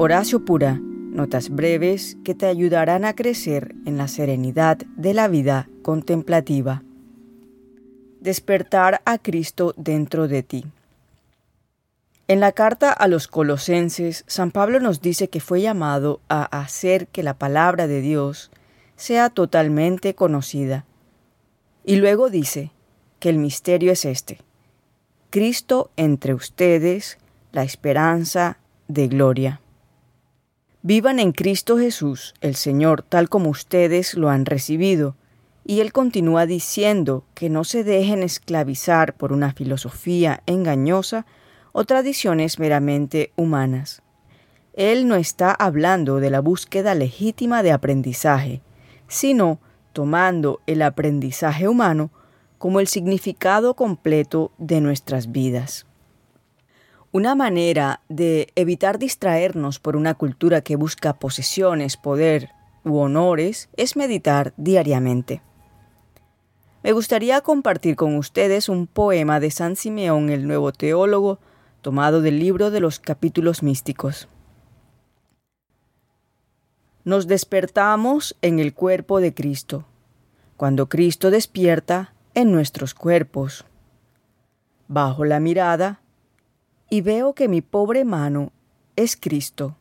Horacio Pura, notas breves que te ayudarán a crecer en la serenidad de la vida contemplativa. Despertar a Cristo dentro de ti. En la carta a los colosenses, San Pablo nos dice que fue llamado a hacer que la palabra de Dios sea totalmente conocida. Y luego dice que el misterio es este. Cristo entre ustedes, la esperanza de gloria. Vivan en Cristo Jesús, el Señor, tal como ustedes lo han recibido. Y él continúa diciendo que no se dejen esclavizar por una filosofía engañosa o tradiciones meramente humanas. Él no está hablando de la búsqueda legítima de aprendizaje, sino tomando el aprendizaje humano como el significado completo de nuestras vidas. Una manera de evitar distraernos por una cultura que busca posesiones, poder u honores es meditar diariamente. Me gustaría compartir con ustedes un poema de San Simeón el Nuevo Teólogo tomado del libro de los capítulos místicos. Nos despertamos en el cuerpo de Cristo, cuando Cristo despierta en nuestros cuerpos. Bajo la mirada y veo que mi pobre mano es Cristo.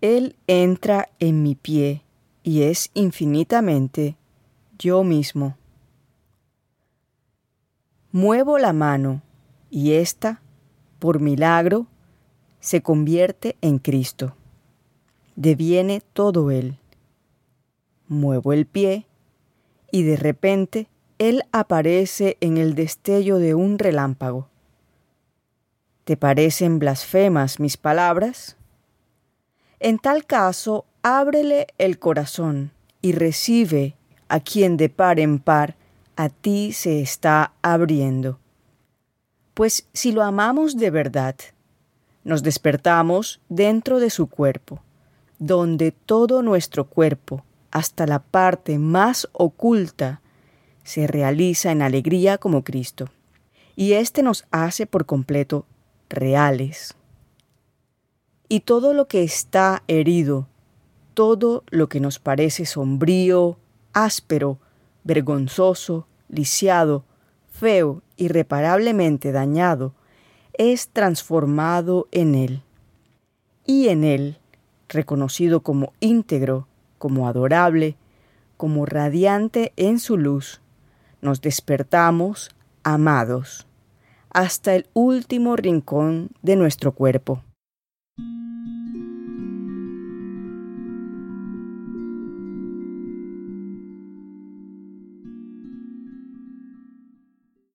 Él entra en mi pie y es infinitamente yo mismo. Muevo la mano y ésta por milagro, se convierte en Cristo. Deviene todo Él. Muevo el pie y de repente Él aparece en el destello de un relámpago. ¿Te parecen blasfemas mis palabras? En tal caso, ábrele el corazón y recibe a quien de par en par a ti se está abriendo. Pues si lo amamos de verdad, nos despertamos dentro de su cuerpo, donde todo nuestro cuerpo, hasta la parte más oculta, se realiza en alegría como Cristo. Y éste nos hace por completo reales. Y todo lo que está herido, todo lo que nos parece sombrío, áspero, vergonzoso, lisiado, feo, irreparablemente dañado, es transformado en Él. Y en Él, reconocido como íntegro, como adorable, como radiante en su luz, nos despertamos amados hasta el último rincón de nuestro cuerpo.